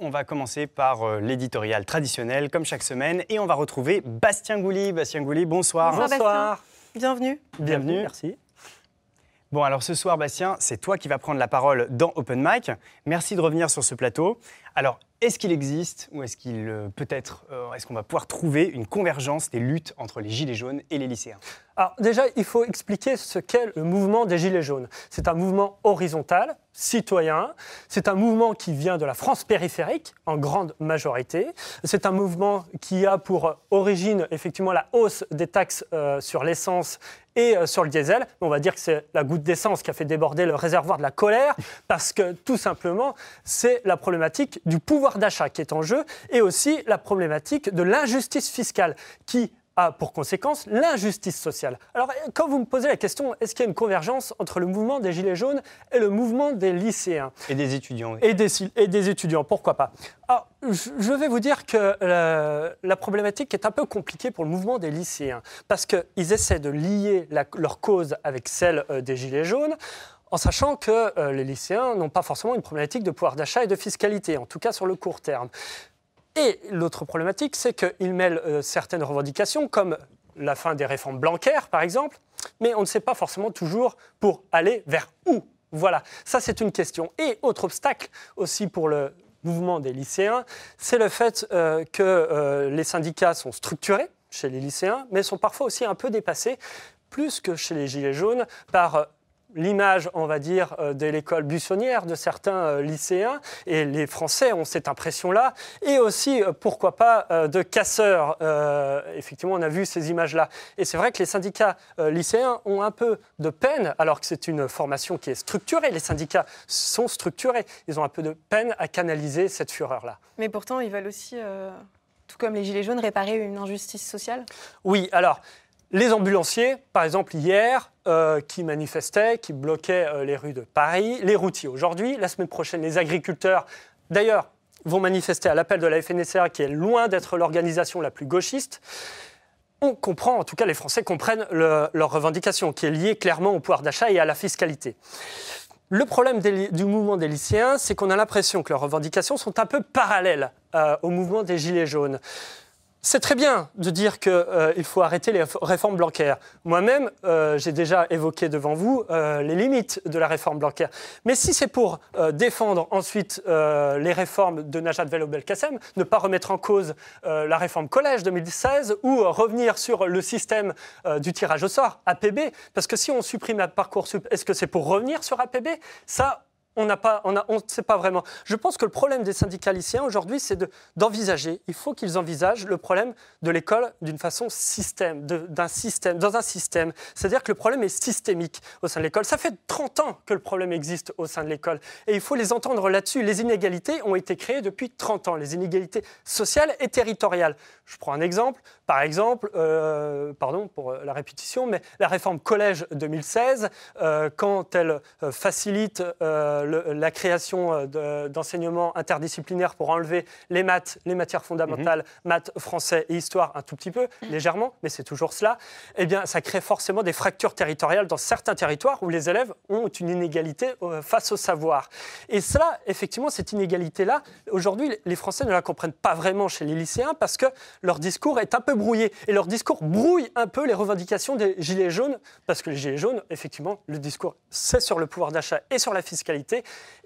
On va commencer par euh, l'éditorial traditionnel, comme chaque semaine, et on va retrouver Bastien Gouli. Bastien Gouli, bonsoir. Bonsoir, Bastien. Bienvenue. Bienvenue. Merci. Bon, alors ce soir, Bastien, c'est toi qui vas prendre la parole dans Open Mic. Merci de revenir sur ce plateau. Alors, est-ce qu'il existe, ou est-ce qu'il euh, peut-être, euh, est-ce qu'on va pouvoir trouver une convergence des luttes entre les Gilets jaunes et les lycéens? Alors déjà, il faut expliquer ce qu'est le mouvement des Gilets jaunes. C'est un mouvement horizontal, citoyen. C'est un mouvement qui vient de la France périphérique, en grande majorité. C'est un mouvement qui a pour origine effectivement la hausse des taxes euh, sur l'essence et sur le diesel. On va dire que c'est la goutte d'essence qui a fait déborder le réservoir de la colère, parce que tout simplement, c'est la problématique du pouvoir d'achat qui est en jeu, et aussi la problématique de l'injustice fiscale qui a pour conséquence l'injustice sociale. Alors, quand vous me posez la question, est-ce qu'il y a une convergence entre le mouvement des Gilets jaunes et le mouvement des lycéens? Et des étudiants. oui. et des, et des étudiants, pourquoi pas? Alors, je vais vous dire que euh, la problématique est un peu compliquée pour le mouvement des lycéens, parce qu'ils essaient de lier la- leur cause avec celle euh, des Gilets jaunes, en sachant que euh, les lycéens n'ont pas forcément une problématique de pouvoir d'achat et de fiscalité, en tout cas sur le court terme. Et l'autre problématique, c'est qu'ils mêlent euh, certaines revendications, comme la fin des réformes bancaires, par exemple, mais on ne sait pas forcément toujours pour aller vers où. Voilà, ça c'est une question. Et autre obstacle aussi pour le mouvement des lycéens, c'est le fait euh, que les syndicats sont structurés chez les lycéens, mais sont parfois aussi un peu dépassés, plus que chez les Gilets jaunes, par l'image, on va dire, euh, de l'école buissonnière de certains euh, lycéens. Et les Français ont cette impression-là. Et aussi, euh, pourquoi pas, de casseurs. Euh, effectivement, on a vu ces images-là. Et c'est vrai que les syndicats lycéens ont un peu de peine, alors que c'est une formation qui est structurée. Les syndicats sont structurés. Ils ont un peu de peine à canaliser cette fureur-là. Mais pourtant, ils veulent aussi, euh, tout comme les Gilets jaunes, réparer une injustice sociale? Oui, alors, les ambulanciers, par exemple, hier, euh, qui manifestaient, qui bloquaient euh, les rues de Paris, les routiers aujourd'hui, la semaine prochaine, les agriculteurs, d'ailleurs, vont manifester à l'appel de la FNSEA, qui est loin d'être l'organisation la plus gauchiste. On comprend, en tout cas les Français comprennent le- leur revendication, qui est liée clairement au pouvoir d'achat et à la fiscalité. Le problème du mouvement des lycéens, c'est qu'on a l'impression que leurs revendications sont un peu parallèles euh, au mouvement des Gilets jaunes. C'est très bien de dire qu'il faut arrêter les réf- réformes bancaires. Moi-même, euh, j'ai déjà évoqué devant vous euh, les limites de la réforme bancaire. Mais si c'est pour euh, défendre ensuite euh, les réformes de Najat Vallaud-Belkacem, ne pas remettre en cause euh, la réforme collège 2016 ou euh, revenir sur le système euh, du tirage au sort, APB, parce que si on supprime la Parcoursup, est-ce que c'est pour revenir sur APB Ça, on on ne sait pas vraiment. Je pense que le problème des syndicats lycéens aujourd'hui, c'est de- d'envisager. il faut qu'ils envisagent le problème de l'école d'une façon système, d'un système, dans un système. C'est-à-dire que le problème est systémique au sein de l'école. Ça fait 30 ans que le problème existe au sein de l'école, et il faut les entendre là-dessus. Les inégalités ont été créées depuis 30 ans, les inégalités sociales et territoriales. Je prends un exemple. Par exemple, euh, pardon pour euh, la répétition, mais la réforme collège 2016, euh, quand elle facilite le- la création euh, de- d'enseignements interdisciplinaires pour enlever les maths, les matières fondamentales, maths, français et histoire un tout petit peu, légèrement, mais c'est toujours cela, eh bien, ça crée forcément des fractures territoriales dans certains territoires où les élèves ont une inégalité face au savoir. Et cela, effectivement, cette inégalité-là, aujourd'hui, les Français ne la comprennent pas vraiment chez les lycéens parce que leur discours est un peu Et leur discours brouille un peu les revendications des Gilets jaunes, parce que les Gilets jaunes, effectivement, le discours, c'est sur le pouvoir d'achat et sur la fiscalité,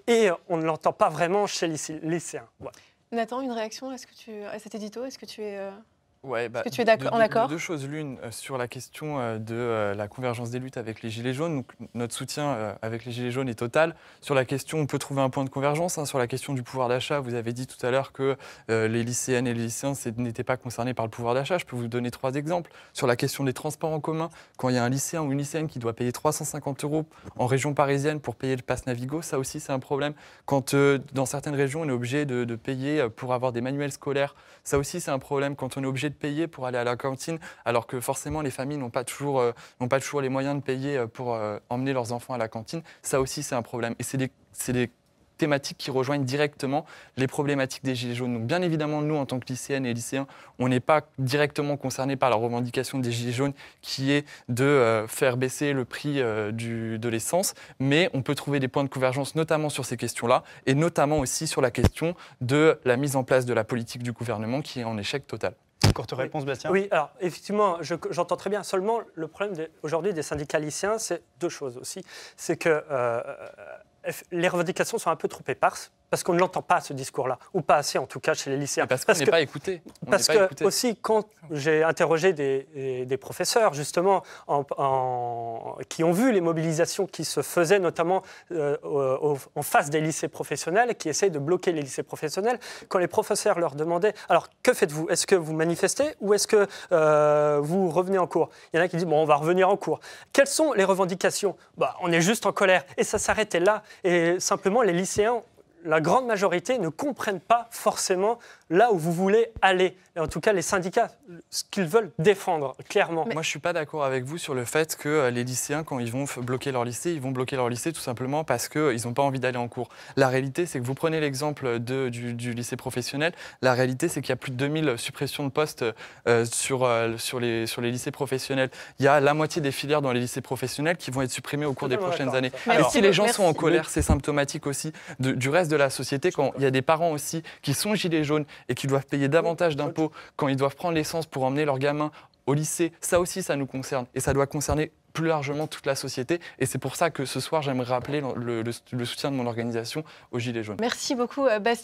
et on ne l'entend pas vraiment chez les lycé- lycéens. Nathan, une réaction est-ce que tu, à cet édito? Que tu es. euh, Ouais, bah, que tu es en accord Deux choses. L'une, euh, sur la question euh, de euh, la convergence des luttes avec les Gilets jaunes. Donc, notre soutien avec les Gilets jaunes est total. Sur la question, on peut trouver un point de convergence. hein. Sur la question du pouvoir d'achat, vous avez dit tout à l'heure que euh, les lycéennes et les lycéens n'étaient pas concernés par le pouvoir d'achat. Je peux vous donner trois exemples. Sur la question des transports en commun, quand il y a un lycéen ou une lycéenne qui doit payer 350 euros en région parisienne pour payer le pass Navigo, ça aussi c'est un problème. Quand euh, dans certaines régions on est obligé de, de payer pour avoir des manuels scolaires, ça aussi c'est un problème. Quand on est obligé de payer pour aller à la cantine, alors que forcément les familles n'ont pas toujours, euh, pas toujours les moyens de payer euh, pour euh, emmener leurs enfants à la cantine, ça aussi c'est un problème. Et c'est des, c'est des thématiques qui rejoignent directement les problématiques des Gilets jaunes. Donc bien évidemment, nous, en tant que lycéennes et lycéens, on n'est pas directement concernés par la revendication des Gilets jaunes qui est de faire baisser le prix de l'essence, mais on peut trouver des points de convergence notamment sur ces questions-là et notamment aussi sur la question de la mise en place de la politique du gouvernement qui est en échec total. Courte réponse, Bastien Oui, alors effectivement, je- j'entends très bien. Seulement, le problème aujourd'hui des syndicats lycéens, c'est deux choses aussi. C'est que euh, euh, les revendications sont un peu trop éparses parce qu'on ne l'entend pas ce discours-là, ou pas assez en tout cas chez les lycéens. Et parce qu'on n'est pas écouté. On Parce pas que écouté. aussi, quand j'ai interrogé des, des- des professeurs, justement, en- en- qui ont vu les mobilisations qui se faisaient, notamment euh, au- au- en face des lycées professionnels, qui essayent de bloquer les lycées professionnels, quand les professeurs leur demandaient, alors que faites-vous? Est-ce que vous manifestez ou est-ce que euh, vous revenez en cours? Il y en a qui disent, bon, on va revenir en cours. Quelles sont les revendications? Bah, On est juste en colère. Et ça s'arrêtait là. Et simplement, les lycéens la grande majorité ne comprennent pas forcément là où vous voulez aller. Et en tout cas, les syndicats, ce qu'ils veulent défendre, clairement. Moi, je suis pas d'accord avec vous sur le fait que euh, les lycéens, quand ils vont bloquer leur lycée, ils vont bloquer leur lycée tout simplement parce qu'ils n'ont pas envie d'aller en cours. La réalité, c'est que vous prenez l'exemple du, du lycée professionnel. La réalité, c'est qu'il y a plus de 2000 suppressions de postes euh, sur, euh, sur, les, sur les lycées professionnels. Il y a la moitié des filières dans les lycées professionnels qui vont être supprimées au cours des prochaines années. Merci si les gens sont en colère, c'est symptomatique aussi de- du reste de la société. Quand il y a des parents aussi qui sont gilets jaunes et qui doivent payer davantage d'impôts quand ils doivent prendre l'essence pour emmener leurs gamins au lycée, ça aussi, ça nous concerne. Et ça doit concerner plus largement toute la société. Et c'est pour ça que ce soir, j'aimerais rappeler le- le- soutien de mon organisation aux Gilets jaunes. Merci beaucoup, euh, Bastien.